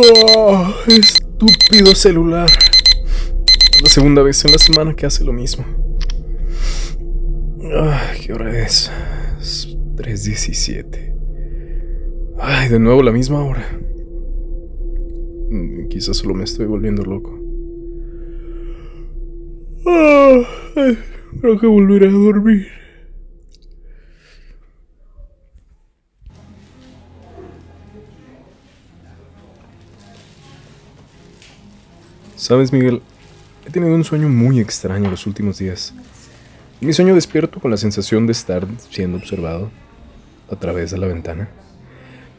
Oh, estúpido celular. La segunda vez en la semana que hace lo mismo. ¿qué hora es? Es 3.17. Ay, de nuevo la misma hora. Mm, quizás solo me estoy volviendo loco. Ay, creo que volveré a dormir. Sabes, Miguel, he tenido un sueño muy extraño los últimos días. Mi sueño despierto con la sensación de estar siendo observado a través de la ventana.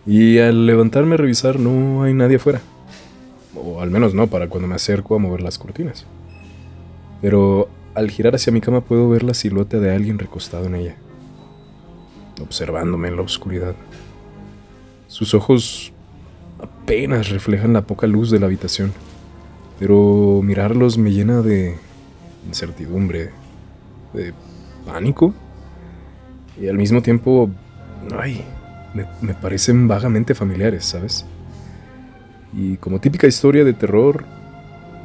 Y al levantarme a revisar no hay nadie afuera. O al menos no para cuando me acerco a mover las cortinas. Pero al girar hacia mi cama puedo ver la silueta de alguien recostado en ella, observándome en la oscuridad. Sus ojos apenas reflejan la poca luz de la habitación pero mirarlos me llena de incertidumbre, de pánico y al mismo tiempo, ay, me, parecen vagamente familiares, ¿sabes? Y como típica historia de terror,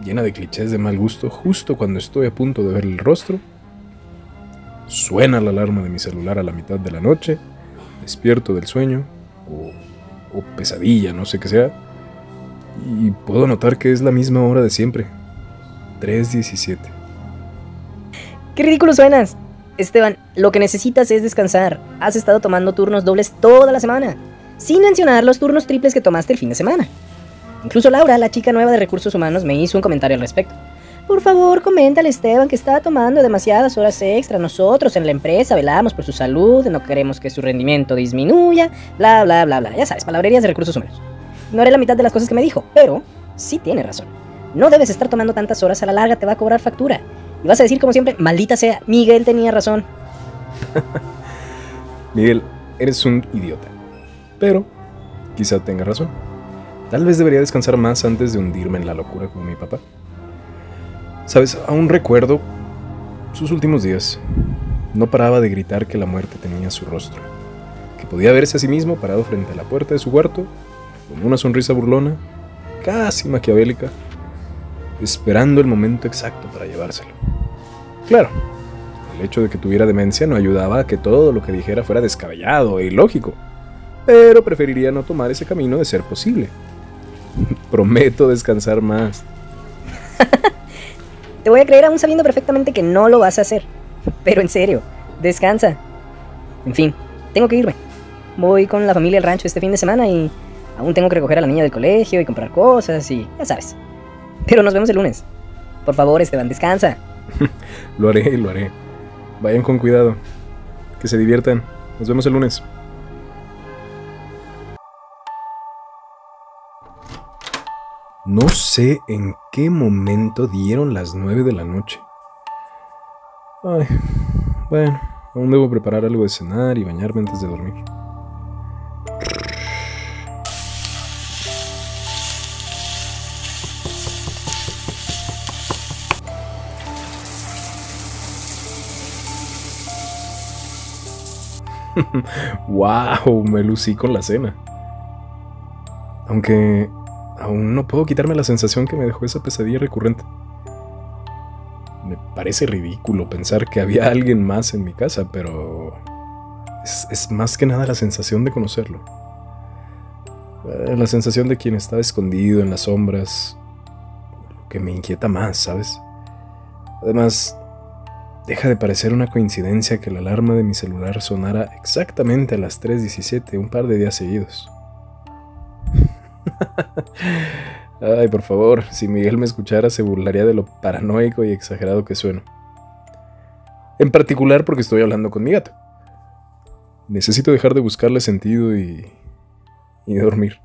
llena de clichés de mal gusto, justo cuando estoy a punto de ver el rostro, suena la alarma de mi celular a la mitad de la noche, despierto del sueño, o, o pesadilla, no sé qué sea, y puedo notar que es la misma hora de siempre. 3.17. ¡Qué ridículo suenas! Esteban, lo que necesitas es descansar. Has estado tomando turnos dobles toda la semana. Sin mencionar los turnos triples que tomaste el fin de semana. Incluso Laura, la chica nueva de recursos humanos, me hizo un comentario al respecto. Por favor, coméntale Esteban que está tomando demasiadas horas extra. Nosotros en la empresa velamos por su salud, no queremos que su rendimiento disminuya, bla, bla, bla, bla. Ya sabes, palabrerías de recursos humanos. No haré la mitad de las cosas que me dijo, pero sí tiene razón. No debes estar tomando tantas horas a la larga, te va a cobrar factura. Y vas a decir como siempre, maldita sea, Miguel tenía razón. Miguel, eres un idiota. Pero quizá tenga razón. Tal vez debería descansar más antes de hundirme en la locura como mi papá. Sabes, aún recuerdo sus últimos días. No paraba de gritar que la muerte tenía su rostro, que podía verse a sí mismo parado frente a la puerta de su cuarto con una sonrisa burlona, casi maquiavélica, esperando el momento exacto para llevárselo. Claro, el hecho de que tuviera demencia no ayudaba a que todo lo que dijera fuera descabellado e ilógico, pero preferiría no tomar ese camino de ser posible. Prometo descansar más. Te voy a creer aún sabiendo perfectamente que no lo vas a hacer. Pero en serio, descansa. En fin, tengo que irme. Voy con la familia al rancho este fin de semana y Aún tengo que recoger a la niña del colegio y comprar cosas y ya sabes. Pero nos vemos el lunes. Por favor, Esteban, descansa. lo haré, lo haré. Vayan con cuidado. Que se diviertan. Nos vemos el lunes. No sé en qué momento dieron las nueve de la noche. Ay, bueno, aún debo preparar algo de cenar y bañarme antes de dormir. ¡Wow! Me lucí con la cena. Aunque aún no puedo quitarme la sensación que me dejó esa pesadilla recurrente. Me parece ridículo pensar que había alguien más en mi casa, pero es, más que nada la sensación de conocerlo. Eh, la sensación de quien estaba escondido en las sombras, lo que me inquieta más, ¿sabes? Además, Deja de parecer una coincidencia que la alarma de mi celular sonara exactamente a las 3.17 un par de días seguidos. Ay, por favor, si Miguel me escuchara se burlaría de lo paranoico y exagerado que sueno. En particular porque estoy hablando con mi gato. Necesito dejar de buscarle sentido y, y dormir.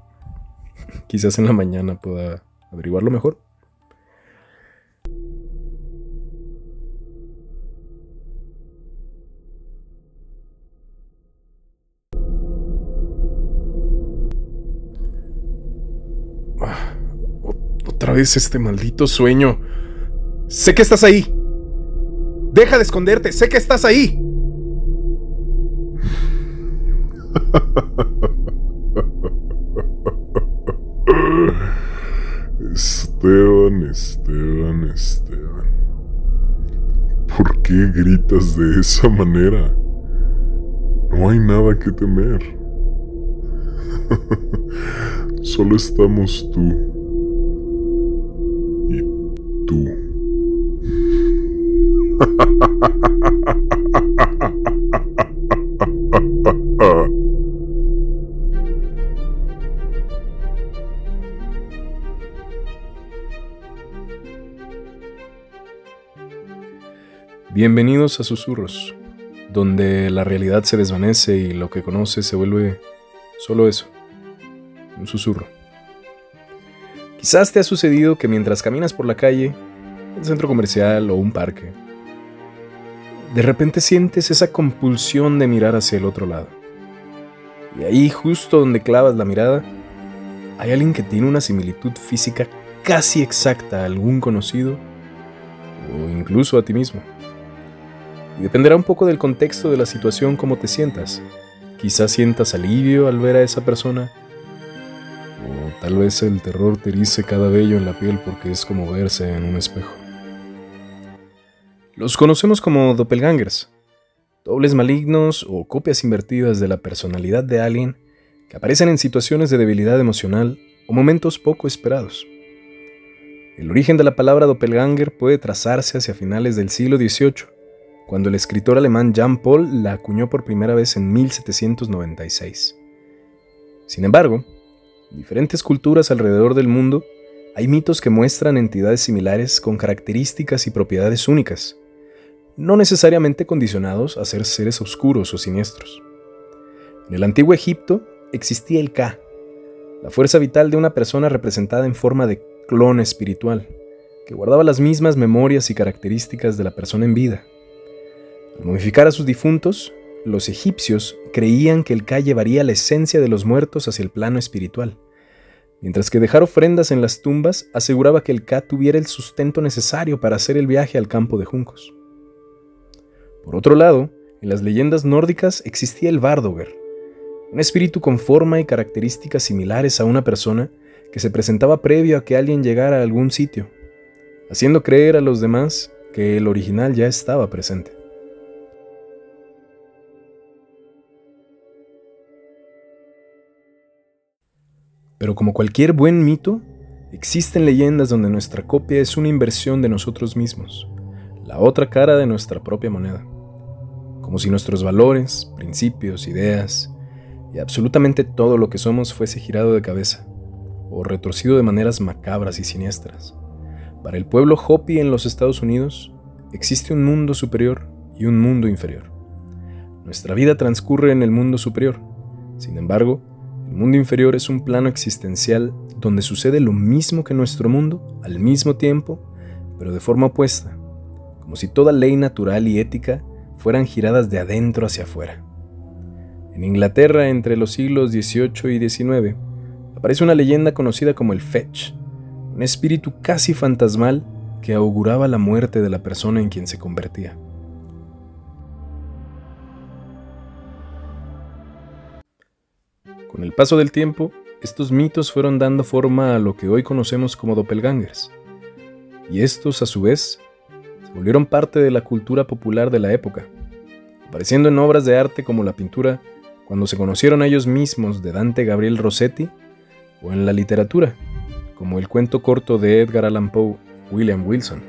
Quizás en la mañana pueda averiguarlo mejor. Otra este maldito sueño. Sé que estás ahí. Deja de esconderte, sé que estás ahí. Esteban, Esteban, Esteban. ¿Por qué gritas de esa manera? No hay nada que temer. Solo estamos tú Bienvenidos a Susurros, donde la realidad se desvanece y lo que conoces se vuelve solo eso, un susurro. Quizás te ha sucedido que mientras caminas por la calle, un centro comercial o un parque, de repente sientes esa compulsión de mirar hacia el otro lado. Y ahí, justo donde clavas la mirada, hay alguien que tiene una similitud física casi exacta a algún conocido o incluso a ti mismo. Y dependerá un poco del contexto de la situación cómo te sientas. Quizás sientas alivio al ver a esa persona, o tal vez el terror te erice cada vello en la piel porque es como verse en un espejo. Los conocemos como doppelgangers, dobles malignos o copias invertidas de la personalidad de alguien que aparecen en situaciones de debilidad emocional o momentos poco esperados. El origen de la palabra doppelganger puede trazarse hacia finales del siglo XVIII cuando el escritor alemán Jean Paul la acuñó por primera vez en 1796. Sin embargo, en diferentes culturas alrededor del mundo hay mitos que muestran entidades similares con características y propiedades únicas, no necesariamente condicionados a ser seres oscuros o siniestros. En el antiguo Egipto existía el Ka, la fuerza vital de una persona representada en forma de clon espiritual, que guardaba las mismas memorias y características de la persona en vida. Al momificar a sus difuntos, los egipcios creían que el Ka llevaría la esencia de los muertos hacia el plano espiritual, mientras que dejar ofrendas en las tumbas aseguraba que el Ka tuviera el sustento necesario para hacer el viaje al campo de juncos. Por otro lado, en las leyendas nórdicas existía el Vardoger, un espíritu con forma y características similares a una persona que se presentaba previo a que alguien llegara a algún sitio, haciendo creer a los demás que el original ya estaba presente. Pero como cualquier buen mito, existen leyendas donde nuestra copia es una inversión de nosotros mismos, la otra cara de nuestra propia moneda. Como si nuestros valores, principios, ideas y absolutamente todo lo que somos fuese girado de cabeza o retorcido de maneras macabras y siniestras. Para el pueblo Hopi en los Estados Unidos existe un mundo superior y un mundo inferior. Nuestra vida transcurre en el mundo superior. Sin embargo, el mundo inferior es un plano existencial donde sucede lo mismo que nuestro mundo al mismo tiempo, pero de forma opuesta, como si toda ley natural y ética fueran giradas de adentro hacia afuera. En Inglaterra, entre los siglos XVIII y XIX, aparece una leyenda conocida como el Fetch, un espíritu casi fantasmal que auguraba la muerte de la persona en quien se convertía. Con el paso del tiempo, estos mitos fueron dando forma a lo que hoy conocemos como doppelgangers. Y estos, a su vez, volvieron parte de la cultura popular de la época, apareciendo en obras de arte como la pintura cuando se conocieron a ellos mismos de Dante Gabriel Rossetti, o en la literatura, como el cuento corto de Edgar Allan Poe, William Wilson.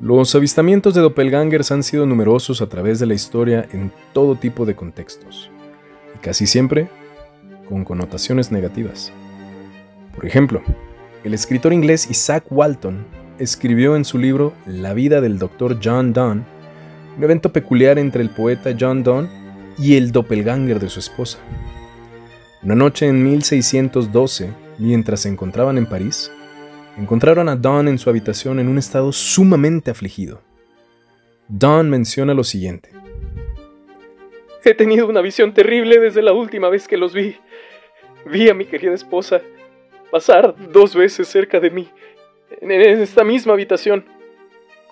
Los avistamientos de doppelgangers han sido numerosos a través de la historia en todo tipo de contextos, y casi siempre con connotaciones negativas. Por ejemplo, el escritor inglés Isaac Walton escribió en su libro La vida del Dr. John Donne un evento peculiar entre el poeta John Donne y el doppelganger de su esposa. Una noche en 1612, mientras se encontraban en París, encontraron a Donne en su habitación en un estado sumamente afligido. Donne menciona lo siguiente. He tenido una visión terrible desde la última vez que los vi. Vi a mi querida esposa pasar dos veces cerca de mí, en esta misma habitación,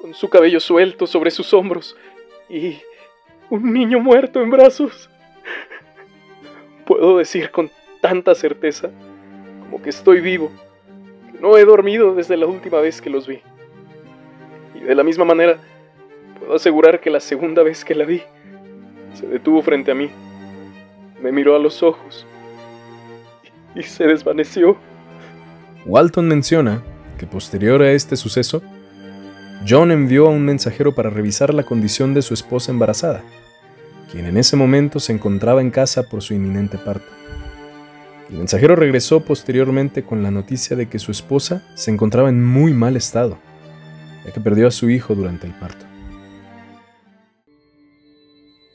con su cabello suelto sobre sus hombros y un niño muerto en brazos. Puedo decir con tanta certeza como que estoy vivo, que No he dormido desde la última vez que los vi. Y de la misma manera, puedo asegurar que la segunda vez que la vi, se detuvo frente a mí, me miró a los ojos y se desvaneció. Walton menciona que posterior a este suceso, John envió a un mensajero para revisar la condición de su esposa embarazada, quien en ese momento se encontraba en casa por su inminente parto. El mensajero regresó posteriormente con la noticia de que su esposa se encontraba en muy mal estado, ya que perdió a su hijo durante el parto.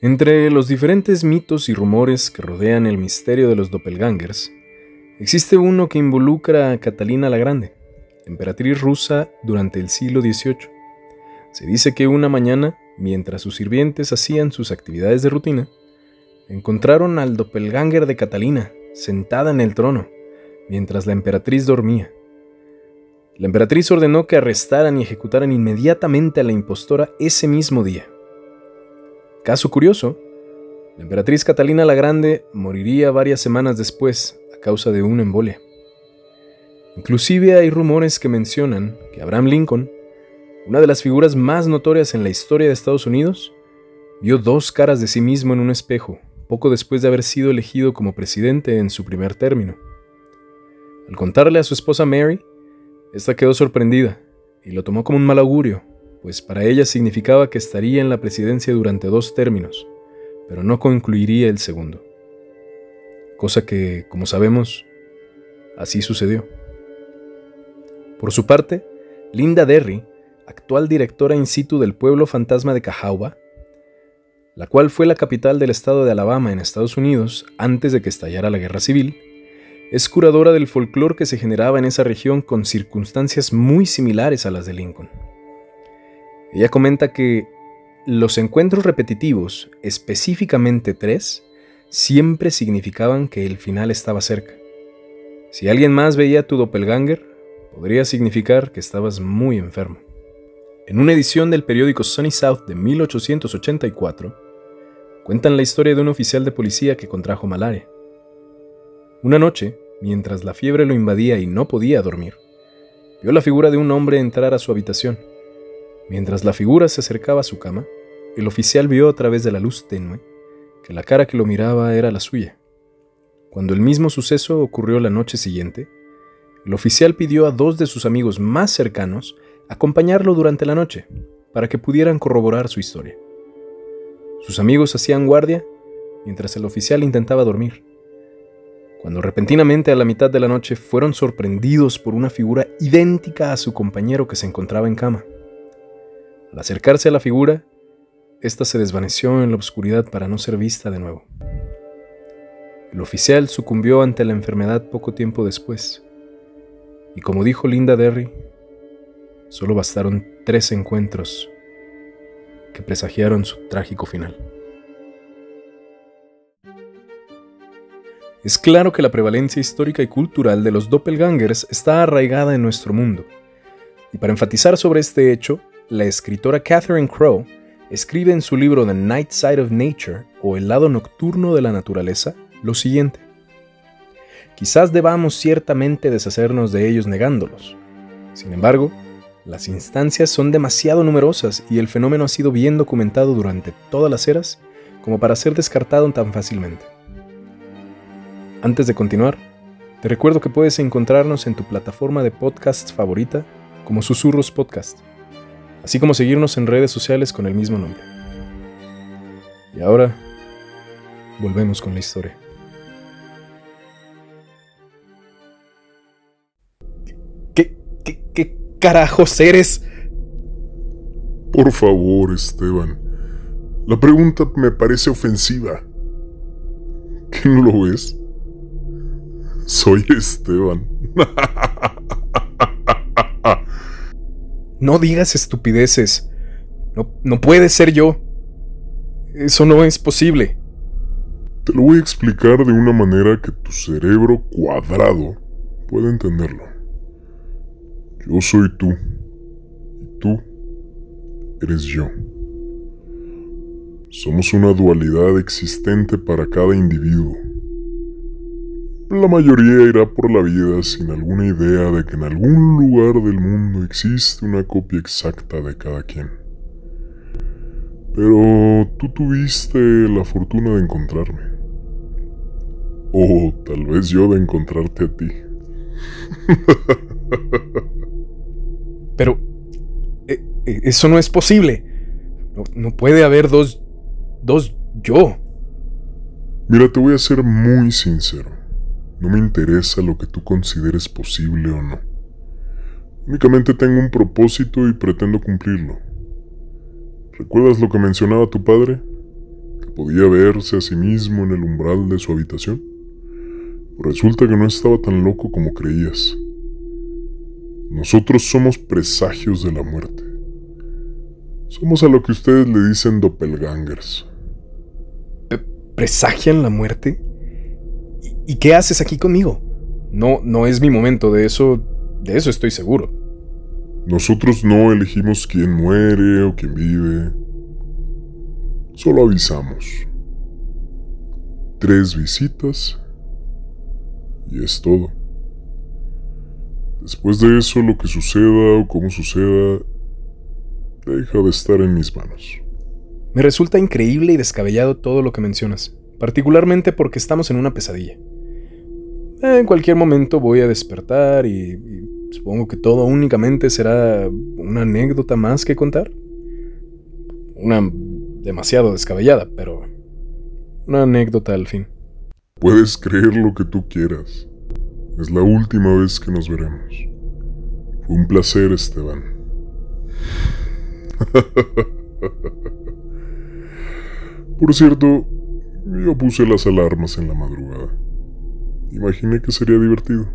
Entre los diferentes mitos y rumores que rodean el misterio de los doppelgangers, existe uno que involucra a Catalina la Grande, emperatriz rusa durante el siglo XVIII. Se dice que una mañana, mientras sus sirvientes hacían sus actividades de rutina, encontraron al doppelganger de Catalina sentada en el trono, mientras la emperatriz dormía. La emperatriz ordenó que arrestaran y ejecutaran inmediatamente a la impostora ese mismo día. Caso curioso, la emperatriz Catalina la Grande moriría varias semanas después a causa de una embolia. Inclusive hay rumores que mencionan que Abraham Lincoln, una de las figuras más notorias en la historia de Estados Unidos, vio dos caras de sí mismo en un espejo poco después de haber sido elegido como presidente en su primer término. Al contarle a su esposa Mary, esta quedó sorprendida y lo tomó como un mal augurio, pues para ella significaba que estaría en la presidencia durante dos términos, pero no concluiría el segundo. Cosa que, como sabemos, así sucedió. Por su parte, Linda Derry, actual directora in situ del pueblo fantasma de Cahauba, la cual fue la capital del estado de Alabama en Estados Unidos antes de que estallara la guerra civil, es curadora del folclore que se generaba en esa región con circunstancias muy similares a las de Lincoln. Ella comenta que los encuentros repetitivos, específicamente tres, siempre significaban que el final estaba cerca. Si alguien más veía tu doppelganger, podría significar que estabas muy enfermo. En una edición del periódico Sunny South de 1884, cuentan la historia de un oficial de policía que contrajo malaria. Una noche, mientras la fiebre lo invadía y no podía dormir, vio la figura de un hombre entrar a su habitación. Mientras la figura se acercaba a su cama, el oficial vio a través de la luz tenue que la cara que lo miraba era la suya. Cuando el mismo suceso ocurrió la noche siguiente, el oficial pidió a dos de sus amigos más cercanos acompañarlo durante la noche para que pudieran corroborar su historia. Sus amigos hacían guardia mientras el oficial intentaba dormir. Cuando repentinamente a la mitad de la noche fueron sorprendidos por una figura idéntica a su compañero que se encontraba en cama. Al acercarse a la figura, ésta se desvaneció en la oscuridad para no ser vista de nuevo. El oficial sucumbió ante la enfermedad poco tiempo después, y como dijo Linda Derry, solo bastaron tres encuentros que presagiaron su trágico final. Es claro que la prevalencia histórica y cultural de los doppelgangers está arraigada en nuestro mundo. Y para enfatizar sobre este hecho, la escritora Catherine Crowe escribe en su libro The Night Side of Nature, o El lado nocturno de la naturaleza, lo siguiente. Quizás debamos ciertamente deshacernos de ellos negándolos. Sin embargo, las instancias son demasiado numerosas y el fenómeno ha sido bien documentado durante todas las eras como para ser descartado tan fácilmente. Antes de continuar, te recuerdo que puedes encontrarnos en tu plataforma de podcast favorita como Susurros Podcast, así como seguirnos en redes sociales con el mismo nombre. Y ahora, volvemos con la historia. Carajos eres? Por favor, Esteban. La pregunta me parece ofensiva. ¿Qué no lo ves? Soy Esteban. No digas estupideces. No, no puede ser yo. Eso no es posible. Te lo voy a explicar de una manera que tu cerebro cuadrado pueda entenderlo. Yo soy tú. Y tú eres yo. Somos una dualidad existente para cada individuo. La mayoría irá por la vida sin alguna idea de que en algún lugar del mundo existe una copia exacta de cada quien. Pero tú tuviste la fortuna de encontrarme. O tal vez yo de encontrarte a ti. Pero... eh, eh, eso no es posible. No, no puede haber dos... dos yo. Mira, te voy a ser muy sincero. No me interesa lo que tú consideres posible o no. Únicamente tengo un propósito y pretendo cumplirlo. ¿Recuerdas lo que mencionaba tu padre? Que podía verse a sí mismo en el umbral de su habitación. Resulta que no estaba tan loco como creías. Nosotros somos presagios de la muerte. Somos a lo que ustedes le dicen doppelgangers. ¿Presagian la muerte? ¿Y, y qué haces aquí conmigo? No, no es mi momento, de eso, de eso estoy seguro. Nosotros no elegimos quién muere o quién vive. Solo avisamos. Tres visitas y es todo. Después de eso, lo que suceda o como suceda, deja de estar en mis manos. Me resulta increíble y descabellado todo lo que mencionas, particularmente porque estamos en una pesadilla. En cualquier momento voy a despertar y, y supongo que todo únicamente será una anécdota más que contar. Una demasiado descabellada, pero una anécdota al fin. Puedes creer lo que tú quieras. Es la última vez que nos veremos. Fue un placer, Esteban. Por cierto, yo puse las alarmas en la madrugada. Imaginé que sería divertido.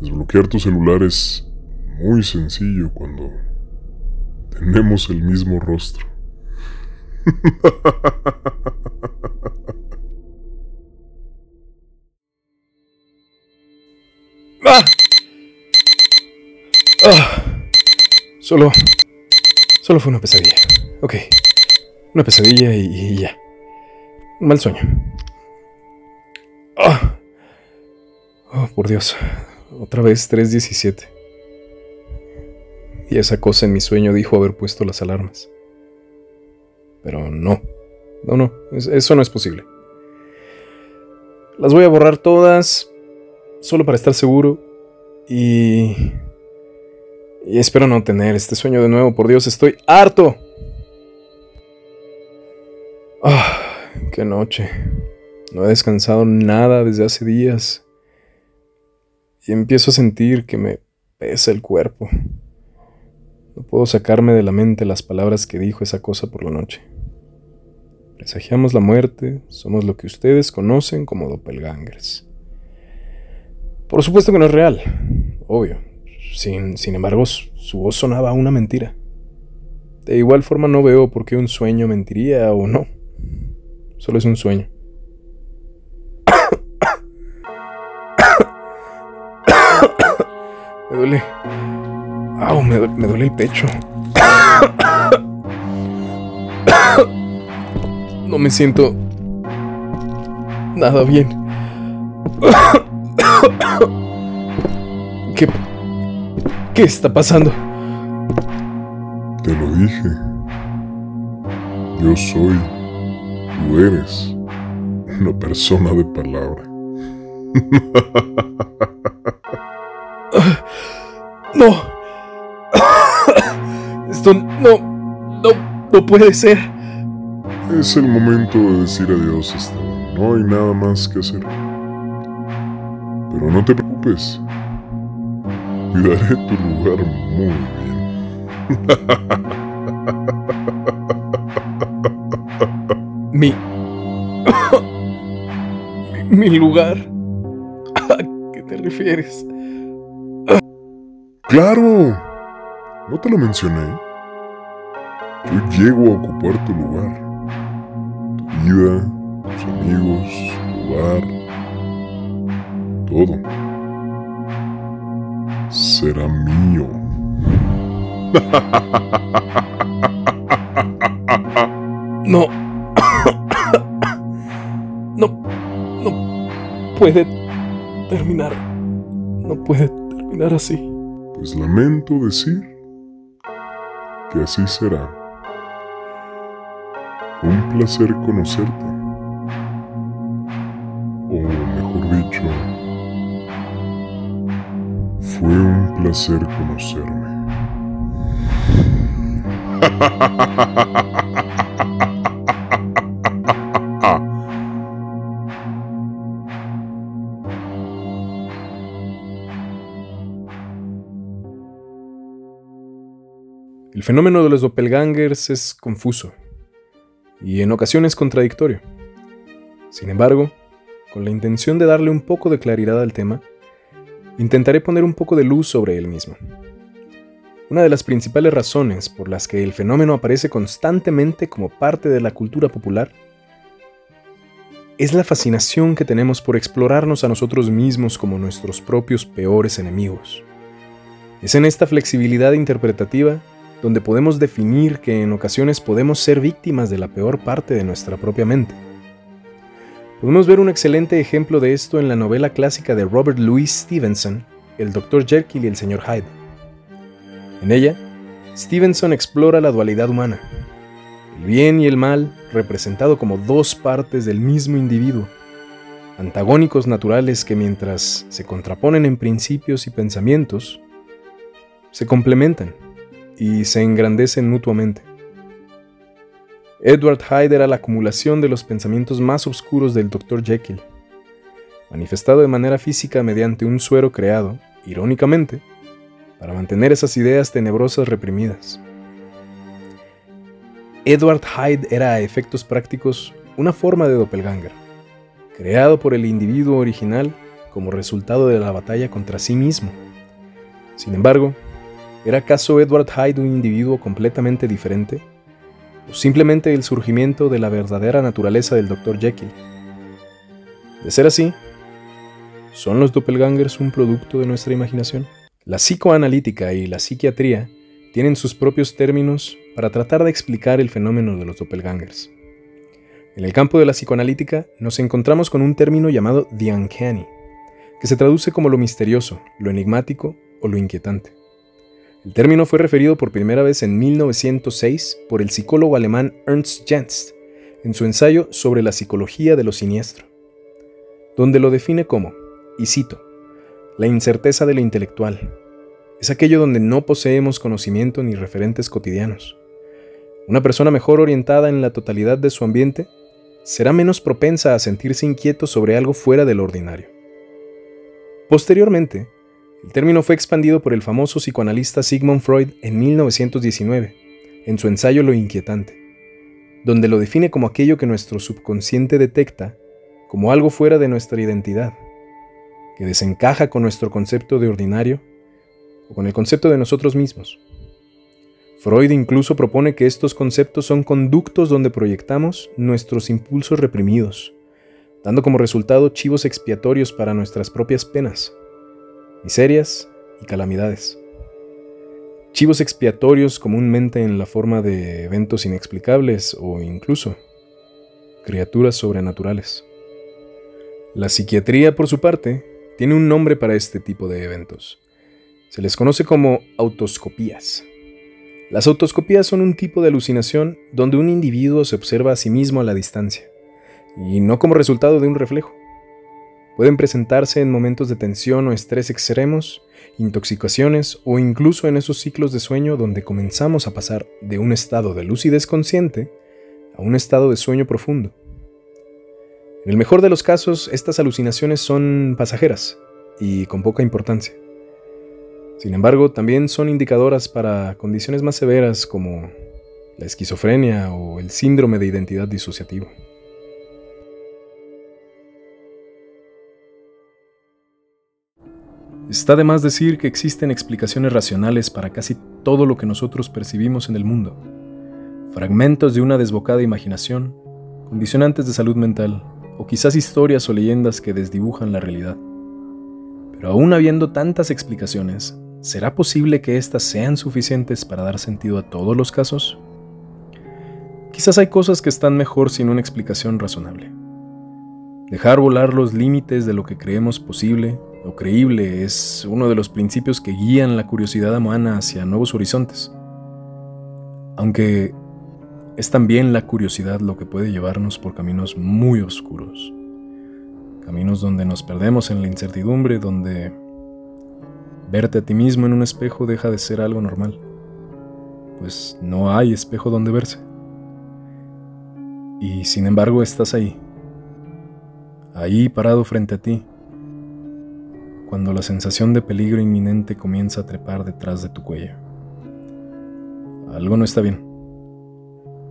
Desbloquear tu celular es muy sencillo cuando tenemos el mismo rostro. ¡Ah! ¡Ah! Solo. Solo fue una pesadilla. Ok. Una pesadilla y, ya. Un mal sueño. ¡Ah! Oh, por Dios. Otra vez 317. Y esa cosa en mi sueño dijo haber puesto las alarmas. Pero no. No, no. es- Eso no es posible. Las voy a borrar todas. Solo para estar seguro. Y... Y espero no tener este sueño de nuevo. Por Dios, estoy harto. Ah, qué noche. No he descansado nada desde hace días. Y empiezo a sentir que me pesa el cuerpo. No puedo sacarme de la mente las palabras que dijo esa cosa por la noche. Presagiamos la muerte, somos lo que ustedes conocen como doppelgangers. Por supuesto que no es real, obvio. Sin, sin embargo, su voz sonaba una mentira. De igual forma no veo por qué un sueño mentiría o no. Solo es un sueño. Me duele. Me, du- me duele el pecho. No me siento nada bien. ¿Qué, qué está pasando? Te lo dije. Yo soy, tú eres, una persona de palabra. No. Esto no, no, no puede ser. Es el momento de decir adiós, Esteban. No hay nada más que hacer. Pero no te preocupes. Cuidaré tu lugar muy bien. Mi, mi, lugar. ¿A qué te refieres? ¡Claro! ¿No te lo mencioné? Yo llego a ocupar tu lugar. Tu vida, tus amigos, tu hogar. Todo. Será mío. No. No, no puede terminar. No puede terminar así. Pues lamento decir que así será. Un placer conocerte. Fue un placer conocerme. El fenómeno de los doppelgangers es confuso y en ocasiones contradictorio. Sin embargo, con la intención de darle un poco de claridad al tema, intentaré poner un poco de luz sobre él mismo. Una de las principales razones por las que el fenómeno aparece constantemente como parte de la cultura popular es la fascinación que tenemos por explorarnos a nosotros mismos como nuestros propios peores enemigos. Es en esta flexibilidad interpretativa donde podemos definir que en ocasiones podemos ser víctimas de la peor parte de nuestra propia mente. Podemos ver un excelente ejemplo de esto en la novela clásica de Robert Louis Stevenson, El Dr. Jekyll y el Sr. Hyde. En ella, Stevenson explora la dualidad humana, el bien y el mal representado como dos partes del mismo individuo, antagónicos naturales que mientras se contraponen en principios y pensamientos, se complementan y se engrandecen mutuamente. Edward Hyde era la acumulación de los pensamientos más oscuros del Dr. Jekyll, manifestado de manera física mediante un suero creado, irónicamente, para mantener esas ideas tenebrosas reprimidas. Edward Hyde era a efectos prácticos una forma de doppelganger, creado por el individuo original como resultado de la batalla contra sí mismo. Sin embargo, ¿Era acaso Edward Hyde un individuo completamente diferente? ¿O simplemente el surgimiento de la verdadera naturaleza del Dr. Jekyll? De ser así, ¿son los doppelgangers un producto de nuestra imaginación? La psicoanalítica y la psiquiatría tienen sus propios términos para tratar de explicar el fenómeno de los doppelgangers. En el campo de la psicoanalítica nos encontramos con un término llamado the uncanny, que se traduce como lo misterioso, lo enigmático o lo inquietante. El término fue referido por primera vez en 1906 por el psicólogo alemán Ernst Jens en su ensayo sobre la psicología de lo siniestro, donde lo define como, y cito, la incerteza de lo intelectual. Es aquello donde no poseemos conocimiento ni referentes cotidianos. Una persona mejor orientada en la totalidad de su ambiente será menos propensa a sentirse inquieto sobre algo fuera del ordinario. Posteriormente, el término fue expandido por el famoso psicoanalista Sigmund Freud en 1919, en su ensayo Lo inquietante, donde lo define como aquello que nuestro subconsciente detecta como algo fuera de nuestra identidad, que desencaja con nuestro concepto de ordinario o con el concepto de nosotros mismos. Freud incluso propone que estos conceptos son conductos donde proyectamos nuestros impulsos reprimidos, dando como resultado chivos expiatorios para nuestras propias penas miserias y calamidades. Chivos expiatorios comúnmente en la forma de eventos inexplicables o incluso criaturas sobrenaturales. La psiquiatría, por su parte, tiene un nombre para este tipo de eventos. Se les conoce como autoscopías. Las autoscopías son un tipo de alucinación donde un individuo se observa a sí mismo a la distancia, y no como resultado de un reflejo. Pueden presentarse en momentos de tensión o estrés extremos, intoxicaciones o incluso en esos ciclos de sueño donde comenzamos a pasar de un estado de lucidez consciente a un estado de sueño profundo. En el mejor de los casos, estas alucinaciones son pasajeras y con poca importancia. Sin embargo, también son indicadoras para condiciones más severas como la esquizofrenia o el síndrome de identidad disociativo. Está de más decir que existen explicaciones racionales para casi todo lo que nosotros percibimos en el mundo. Fragmentos de una desbocada imaginación, condicionantes de salud mental, o quizás historias o leyendas que desdibujan la realidad. Pero aún habiendo tantas explicaciones, ¿será posible que éstas sean suficientes para dar sentido a todos los casos? Quizás hay cosas que están mejor sin una explicación razonable. Dejar volar los límites de lo que creemos posible o creíble es uno de los principios que guían la curiosidad humana hacia nuevos horizontes. Aunque es también la curiosidad lo que puede llevarnos por caminos muy oscuros. Caminos donde nos perdemos en la incertidumbre, donde verte a ti mismo en un espejo deja de ser algo normal. Pues no hay espejo donde verse. Y sin embargo estás ahí, ahí parado frente a ti, cuando la sensación de peligro inminente comienza a trepar detrás de tu cuello. Algo no está bien.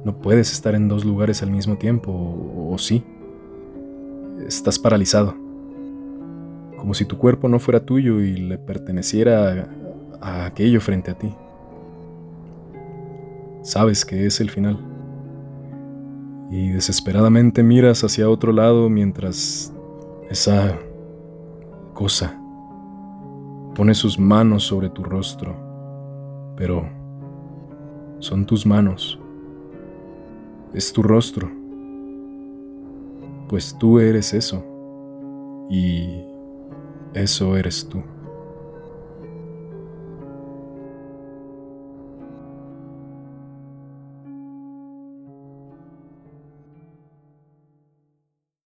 No puedes estar en dos lugares al mismo tiempo, o, sí. Estás paralizado, como si tu cuerpo no fuera tuyo y le perteneciera a aquello frente a ti. Sabes que es el final y desesperadamente miras hacia otro lado mientras esa cosa pone sus manos sobre tu rostro, pero son tus manos, es tu rostro, pues tú eres eso y eso eres tú.